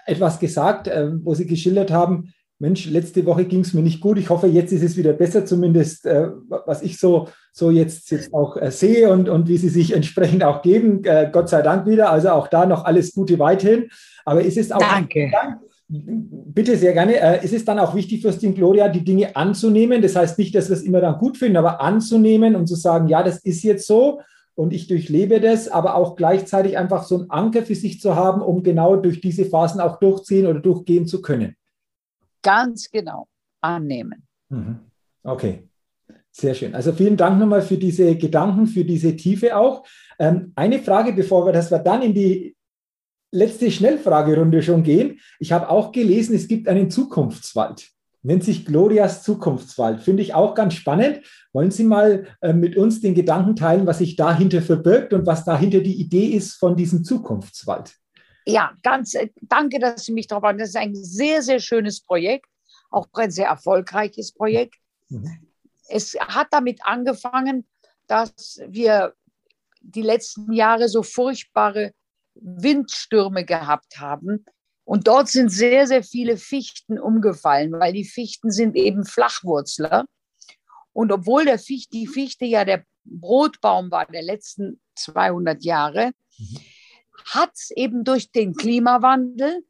äh, etwas gesagt, äh, wo Sie geschildert haben, Mensch, letzte Woche ging es mir nicht gut. Ich hoffe, jetzt ist es wieder besser, zumindest äh, was ich so, so jetzt, jetzt auch äh, sehe und, und wie sie sich entsprechend auch geben. Äh, Gott sei Dank wieder. Also auch da noch alles Gute weiterhin. Aber ist es auch. Danke. Bitte sehr gerne. Äh, ist es dann auch wichtig für Stin Gloria, die Dinge anzunehmen? Das heißt nicht, dass wir es immer dann gut finden, aber anzunehmen und zu sagen, ja, das ist jetzt so und ich durchlebe das, aber auch gleichzeitig einfach so einen Anker für sich zu haben, um genau durch diese Phasen auch durchziehen oder durchgehen zu können. Ganz genau annehmen. Mhm. Okay, sehr schön. Also vielen Dank nochmal für diese Gedanken, für diese Tiefe auch. Ähm, eine Frage, bevor wir, dass wir dann in die letzte Schnellfragerunde schon gehen. Ich habe auch gelesen, es gibt einen Zukunftswald. Nennt sich Glorias Zukunftswald. Finde ich auch ganz spannend. Wollen Sie mal äh, mit uns den Gedanken teilen, was sich dahinter verbirgt und was dahinter die Idee ist von diesem Zukunftswald? ja, ganz äh, danke, dass Sie mich darauf haben. Das ist ein sehr, sehr schönes Projekt, auch ein sehr erfolgreiches Projekt. Mhm. Es hat damit angefangen, dass wir die letzten Jahre so furchtbare Windstürme gehabt haben. Und dort sind sehr, sehr viele Fichten umgefallen, weil die Fichten sind eben Flachwurzler. Und obwohl der Fichte, die Fichte ja der Brotbaum war der letzten 200 Jahre, mhm. hat eben durch den Klimawandel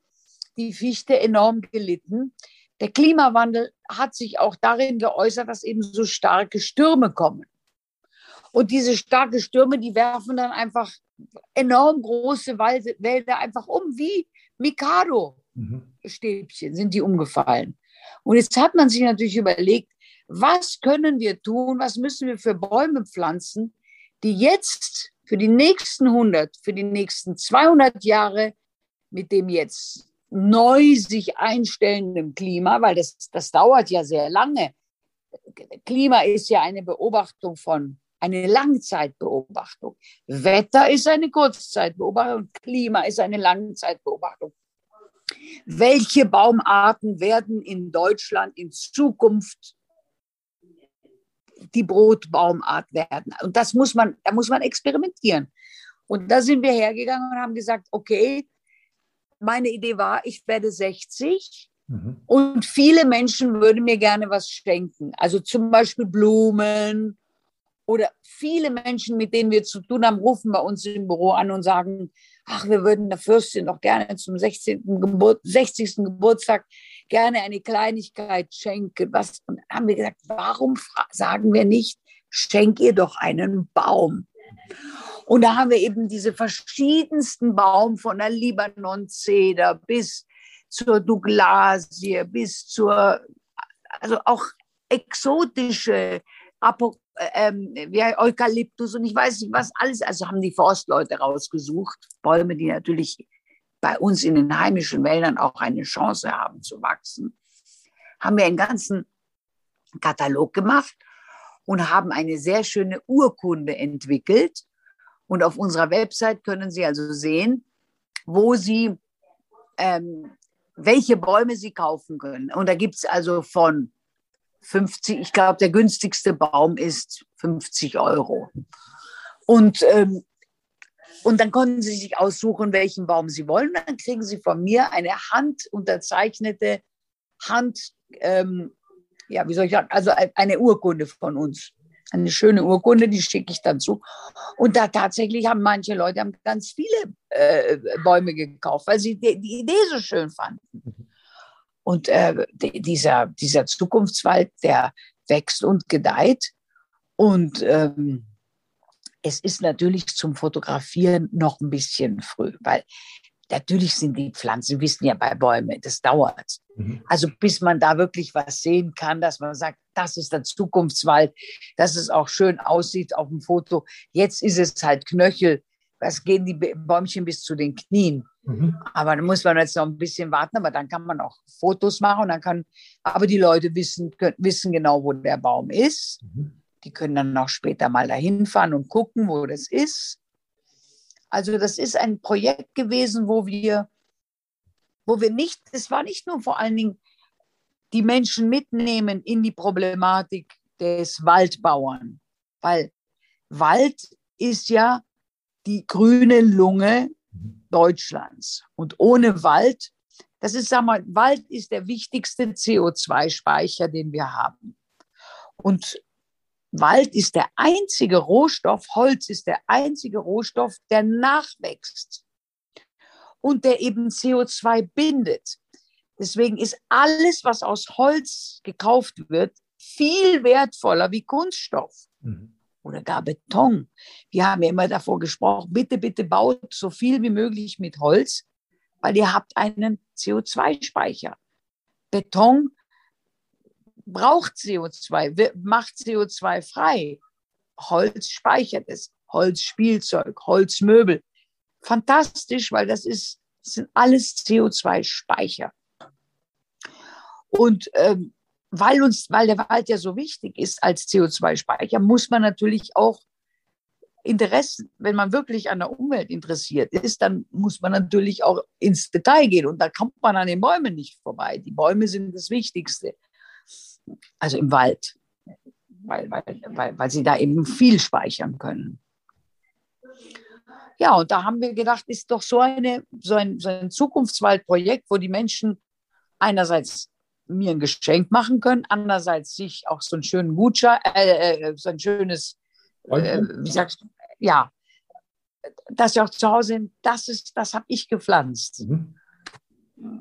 die Fichte enorm gelitten. Der Klimawandel hat sich auch darin geäußert, dass eben so starke Stürme kommen. Und diese starken Stürme, die werfen dann einfach enorm große Wälder einfach um, wie Mikado-Stäbchen sind die umgefallen. Und jetzt hat man sich natürlich überlegt, was können wir tun, was müssen wir für Bäume pflanzen, die jetzt für die nächsten 100, für die nächsten 200 Jahre mit dem jetzt neu sich einstellenden Klima, weil das, das dauert ja sehr lange. Klima ist ja eine Beobachtung von, eine Langzeitbeobachtung. Wetter ist eine Kurzzeitbeobachtung, Klima ist eine Langzeitbeobachtung. Welche Baumarten werden in Deutschland in Zukunft die Brotbaumart werden? Und das muss man, da muss man experimentieren. Und da sind wir hergegangen und haben gesagt, okay, meine Idee war, ich werde 60 mhm. und viele Menschen würden mir gerne was schenken. Also zum Beispiel Blumen oder viele Menschen, mit denen wir zu tun haben, rufen bei uns im Büro an und sagen, ach, wir würden der Fürstin doch gerne zum 16. Gebur 60. Geburtstag gerne eine Kleinigkeit schenken. Was? Und haben wir gesagt, warum sagen wir nicht, schenk ihr doch einen Baum? Und da haben wir eben diese verschiedensten Baum von der Libanon-Zeder bis zur Douglasie, bis zur, also auch exotische ähm, Eukalyptus und ich weiß nicht was alles. Also haben die Forstleute rausgesucht, Bäume, die natürlich bei uns in den heimischen Wäldern auch eine Chance haben zu wachsen. Haben wir einen ganzen Katalog gemacht und haben eine sehr schöne Urkunde entwickelt, und auf unserer Website können Sie also sehen, wo Sie, ähm, welche Bäume Sie kaufen können. Und da gibt es also von 50, ich glaube, der günstigste Baum ist 50 Euro. Und, ähm, und dann können Sie sich aussuchen, welchen Baum Sie wollen. Dann kriegen Sie von mir eine handunterzeichnete Hand, ähm, ja, wie soll ich sagen, also eine Urkunde von uns eine schöne Urkunde, die schicke ich dann zu. Und da tatsächlich haben manche Leute haben ganz viele äh, Bäume gekauft, weil sie die, die, Idee so schön fanden. Und äh, dieser, dieser Zukunftswald, der wächst und gedeiht. Und ähm, es ist natürlich zum Fotografieren noch ein bisschen früh, weil natürlich sind die Pflanzen, wissen ja bei Bäumen, das dauert. Mhm. Also bis man da wirklich was sehen kann, dass man sagt, das ist der Zukunftswald, dass es auch schön aussieht auf dem Foto. Jetzt ist es halt Knöchel, das gehen die Bäumchen bis zu den Knien. Mhm. Aber da muss man jetzt noch ein bisschen warten, aber dann kann man auch Fotos machen und dann kann, aber die Leute wissen, können, wissen genau, wo der Baum ist. Mhm. Die können dann auch später mal dahin fahren und gucken, wo das ist. Also das ist ein Projekt gewesen, wo wir, wo wir nicht, es war nicht nur vor allen Dingen die Menschen mitnehmen in die Problematik des Waldbauern, weil Wald ist ja die grüne Lunge Deutschlands. Und ohne Wald, das ist, sag mal, Wald ist der wichtigste CO2-Speicher, den wir haben. Und Wald ist der einzige Rohstoff, Holz ist der einzige Rohstoff, der nachwächst und der eben CO2 bindet. Deswegen ist alles, was aus Holz gekauft wird, viel wertvoller wie Kunststoff mhm. Oder gar Beton. Wir haben ja immer davor gesprochen, bitte, bitte baut so viel wie möglich mit Holz, weil ihr habt einen CO2-Speicher. Beton braucht CO2, macht CO2 frei. Holz speichert es, Holzspielzeug, Holzmöbel. Fantastisch, weil das ist, das sind alles CO2-Speicher. Und ähm, weil uns, weil der Wald ja so wichtig ist als CO2-Speicher, muss man natürlich auch Interesse, wenn man wirklich an der Umwelt interessiert ist, dann muss man natürlich auch ins Detail gehen. Und da kommt man an den Bäumen nicht vorbei. Die Bäume sind das Wichtigste also im Wald, weil, weil, weil, weil sie da eben viel speichern können. Ja, und da haben wir gedacht, ist doch so, eine, so, ein, so ein Zukunftswaldprojekt, wo die Menschen einerseits mir ein Geschenk machen können, andererseits sich auch so einen schönen Gutschein, äh, äh, so ein schönes äh, wie sagst du, ja, dass sie auch zu Hause sind, das ist, das habe ich gepflanzt. Mhm.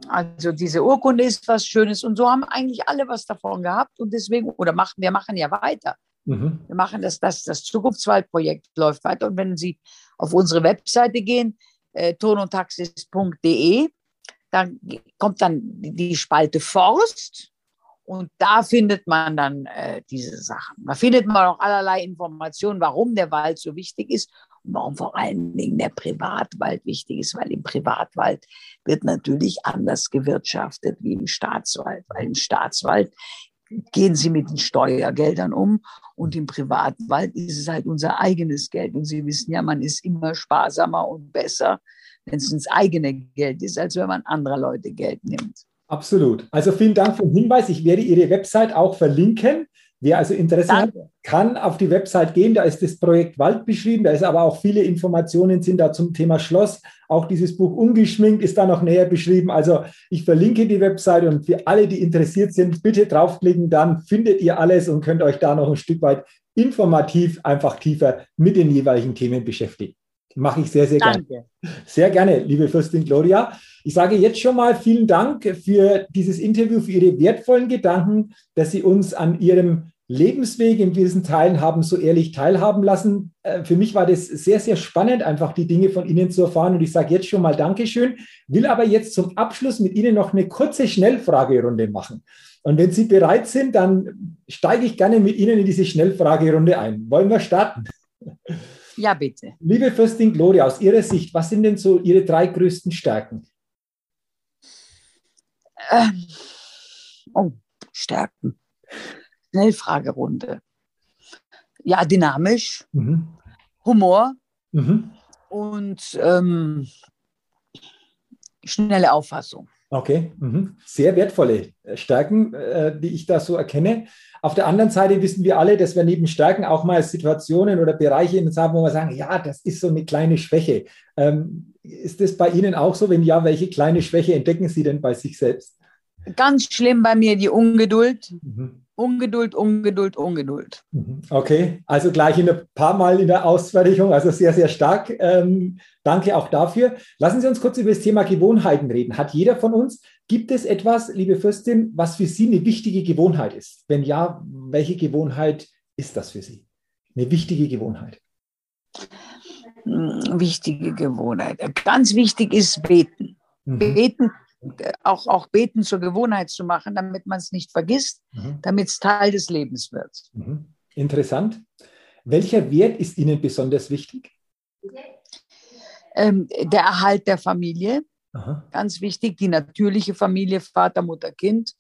Also diese Urkunde ist was Schönes und so haben eigentlich alle was davon gehabt und deswegen, oder machen, wir machen ja weiter. Mhm. Wir machen das, das, das Zukunftswaldprojekt läuft weiter und wenn Sie auf unsere Webseite gehen, äh, tonundtaxis.de, dann kommt dann die Spalte Forst und da findet man dann äh, diese Sachen. Da findet man auch allerlei Informationen, warum der Wald so wichtig ist und warum vor allen Dingen der Privatwald wichtig ist, weil im Privatwald wird natürlich anders gewirtschaftet wie im Staatswald, weil im Staatswald gehen sie mit den Steuergeldern um und im Privatwald ist es halt unser eigenes Geld. Und Sie wissen ja, man ist immer sparsamer und besser, wenn es ins eigene Geld ist, als wenn man anderer Leute Geld nimmt. Absolut. Also vielen Dank für den Hinweis. Ich werde Ihre Website auch verlinken. Wer also Interesse Danke. hat, kann auf die Website gehen. Da ist das Projekt Wald beschrieben. Da ist aber auch viele Informationen sind da zum Thema Schloss. Auch dieses Buch Ungeschminkt ist da noch näher beschrieben. Also ich verlinke die Website und für alle, die interessiert sind, bitte draufklicken. Dann findet ihr alles und könnt euch da noch ein Stück weit informativ einfach tiefer mit den jeweiligen Themen beschäftigen. Mache ich sehr, sehr Danke. gerne. Sehr gerne, liebe Fürstin Gloria. Ich sage jetzt schon mal vielen Dank für dieses Interview, für Ihre wertvollen Gedanken, dass Sie uns an Ihrem Lebensweg in diesen Teilen haben so ehrlich teilhaben lassen. Äh, für mich war das sehr, sehr spannend, einfach die Dinge von Ihnen zu erfahren. Und ich sage jetzt schon mal Dankeschön, will aber jetzt zum Abschluss mit Ihnen noch eine kurze Schnellfragerunde machen. Und wenn Sie bereit sind, dann steige ich gerne mit Ihnen in diese Schnellfragerunde ein. Wollen wir starten? Ja, bitte. Liebe Fürstin Gloria, aus Ihrer Sicht, was sind denn so Ihre drei größten Stärken? Ähm, oh, Stärken. Schnellfragerunde. Ja, dynamisch, mhm. Humor mhm. und ähm, schnelle Auffassung. Okay, mhm. sehr wertvolle Stärken, äh, die ich da so erkenne. Auf der anderen Seite wissen wir alle, dass wir neben Stärken auch mal Situationen oder Bereiche haben, wo wir sagen, ja, das ist so eine kleine Schwäche. Ähm, ist das bei Ihnen auch so? Wenn ja, welche kleine Schwäche entdecken Sie denn bei sich selbst? Ganz schlimm bei mir die Ungeduld. Mhm. Ungeduld, Ungeduld, Ungeduld. Mhm. Okay, also gleich ein paar Mal in der Ausfertigung, also sehr, sehr stark. Ähm, danke auch dafür. Lassen Sie uns kurz über das Thema Gewohnheiten reden. Hat jeder von uns, gibt es etwas, liebe Fürstin, was für Sie eine wichtige Gewohnheit ist? Wenn ja, welche Gewohnheit ist das für Sie? Eine wichtige Gewohnheit. Hm, wichtige Gewohnheit. Ganz wichtig ist beten. Mhm. Beten auch, auch Beten zur Gewohnheit zu machen, damit man es nicht vergisst, mhm. damit es Teil des Lebens wird. Mhm. Interessant. Welcher Wert ist Ihnen besonders wichtig? Ähm, der Erhalt der Familie, Aha. ganz wichtig. Die natürliche Familie, Vater, Mutter, Kind,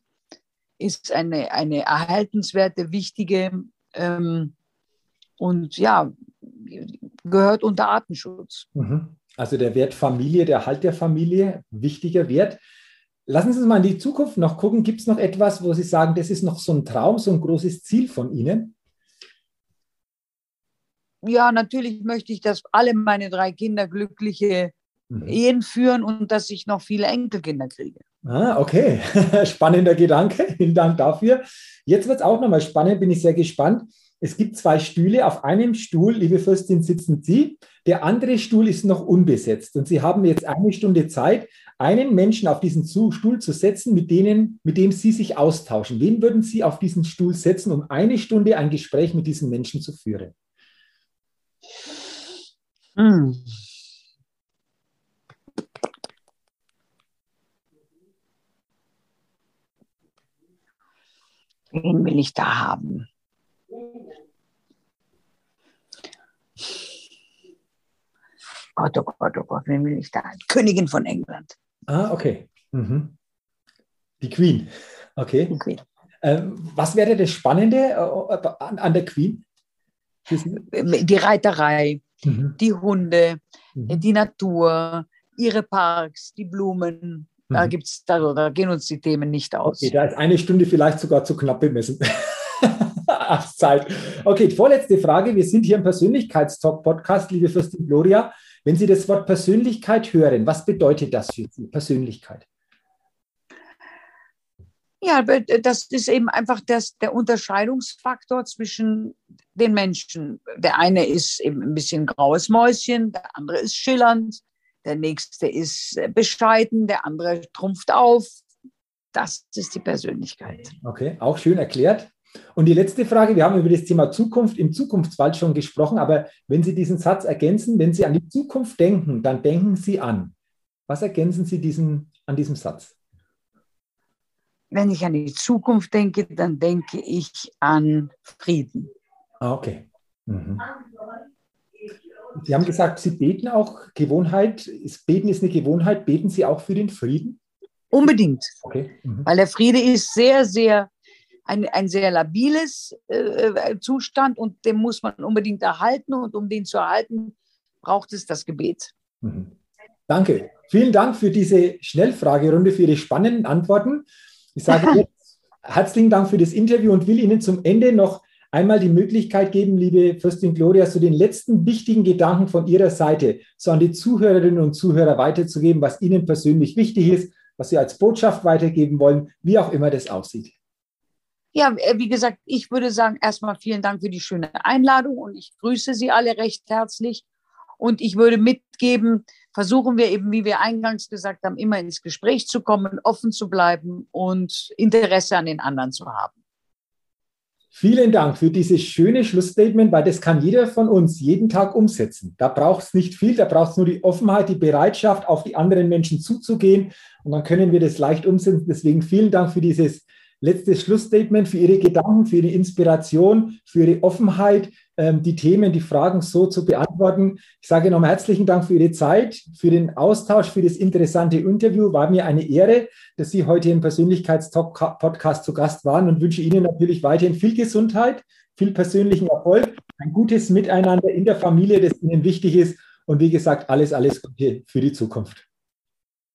ist eine, eine erhaltenswerte, wichtige ähm, und ja, gehört unter Artenschutz. Mhm. Also der Wert Familie, der Erhalt der Familie, wichtiger Wert. Lassen Sie uns mal in die Zukunft noch gucken. Gibt es noch etwas, wo Sie sagen, das ist noch so ein Traum, so ein großes Ziel von Ihnen? Ja, natürlich möchte ich, dass alle meine drei Kinder glückliche mhm. Ehen führen und dass ich noch viele Enkelkinder kriege. Ah, okay. Spannender Gedanke. Vielen Dank dafür. Jetzt wird es auch nochmal spannend, bin ich sehr gespannt. Es gibt zwei Stühle. Auf einem Stuhl, liebe Fürstin, sitzen Sie. Der andere Stuhl ist noch unbesetzt. Und Sie haben jetzt eine Stunde Zeit, einen Menschen auf diesen Stuhl zu setzen, mit, denen, mit dem Sie sich austauschen. Wen würden Sie auf diesen Stuhl setzen, um eine Stunde ein Gespräch mit diesen Menschen zu führen? Hm. Wen will ich da haben? Gott, oh Gott, oh Gott, wen will ich da? Königin von England. Ah, okay. Mhm. Die Queen. Okay. Die Queen. Ähm, was wäre das Spannende äh, an, an, der Queen? Die Reiterei, mhm. die Hunde, mhm. die Natur, ihre Parks, die Blumen. Da, mhm. gibt's, da, da gehen uns die Themen nicht aus. Okay, da ist eine Stunde vielleicht sogar zu knapp bemessen. Zeit. Okay, vorletzte Frage. Wir sind hier im Persönlichkeitstalk-Podcast, liebe Fürstin Gloria. Wenn Sie das Wort Persönlichkeit hören, was bedeutet das für Sie, Persönlichkeit? Ja, das ist eben einfach das, der Unterscheidungsfaktor zwischen den Menschen. Der eine ist eben ein bisschen graues Mäuschen, der andere ist schillernd, der nächste ist bescheiden, der andere trumpft auf. Das ist die Persönlichkeit. Okay, auch schön erklärt. Und die letzte Frage, wir haben über das Thema Zukunft im Zukunftswald schon gesprochen, aber wenn Sie diesen Satz ergänzen, wenn Sie an die Zukunft denken, dann denken Sie an. Was ergänzen Sie diesen, an diesem Satz? Wenn ich an die Zukunft denke, dann denke ich an Frieden. Ah, okay. Mhm. Sie haben gesagt, Sie beten auch Gewohnheit. Beten ist eine Gewohnheit. Beten Sie auch für den Frieden? Unbedingt. Okay. Mhm. Weil der Friede ist sehr, sehr ein, ein sehr labiles äh, äh, Zustand und den muss man unbedingt erhalten. Und um den zu erhalten, braucht es das Gebet. Mhm. Danke. Vielen Dank für diese Schnellfragerunde, für Ihre spannenden Antworten. Ich sage jetzt herzlichen Dank für das Interview und will Ihnen zum Ende noch einmal die Möglichkeit geben, liebe Fürstin Gloria, so den letzten wichtigen Gedanken von Ihrer Seite so an die Zuhörerinnen und Zuhörer weiterzugeben, was Ihnen persönlich wichtig ist, was Sie als Botschaft weitergeben wollen, wie auch immer das aussieht. Ja, äh, wie gesagt, ich würde sagen, erstmal vielen Dank für die schöne Einladung und ich grüße Sie alle recht herzlich. Und ich würde mitgeben, versuchen wir eben, wie wir eingangs gesagt haben, immer ins Gespräch zu kommen, offen zu bleiben und Interesse an den anderen zu haben. Vielen Dank für dieses schöne Schlussstatement, weil das kann jeder von uns jeden Tag umsetzen. Da braucht es nicht viel, da braucht es nur die Offenheit, die Bereitschaft, auf die anderen Menschen zuzugehen und dann können wir das leicht umsetzen. Deswegen vielen Dank für dieses letztes Schlussstatement für Ihre Gedanken, für Ihre Inspiration, für Ihre Offenheit, die Themen, die Fragen so zu beantworten. Ich sage nochmal herzlichen Dank für Ihre Zeit, für den Austausch, für das interessante Interview. War mir eine Ehre, dass Sie heute im Persönlichkeitstalk-Podcast zu Gast waren und wünsche Ihnen natürlich weiterhin viel Gesundheit, viel persönlichen Erfolg, ein gutes Miteinander in der Familie, das Ihnen wichtig ist. Und wie gesagt, alles, alles Gute für die Zukunft.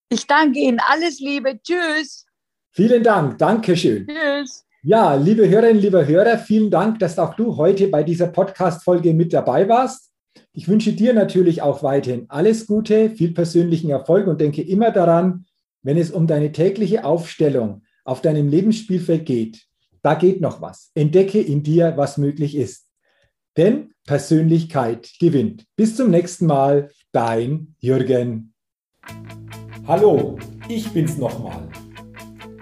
Ich danke Ihnen. Alles Liebe. Tschüss. Vielen Dank. Dankeschön. Tschüss. Ja, liebe Hörerinnen, liebe Hörer, vielen Dank, dass auch du heute bei dieser Podcast-Folge mit dabei warst. Ich wünsche dir natürlich auch weiterhin alles Gute, viel persönlichen Erfolg und denke immer daran, wenn es um deine tägliche Aufstellung auf deinem Lebensspielfeld geht, da geht noch was. Entdecke in dir, was möglich ist. Denn Persönlichkeit gewinnt. Bis zum nächsten Mal, dein Jürgen. Hallo, ich bin's nochmal.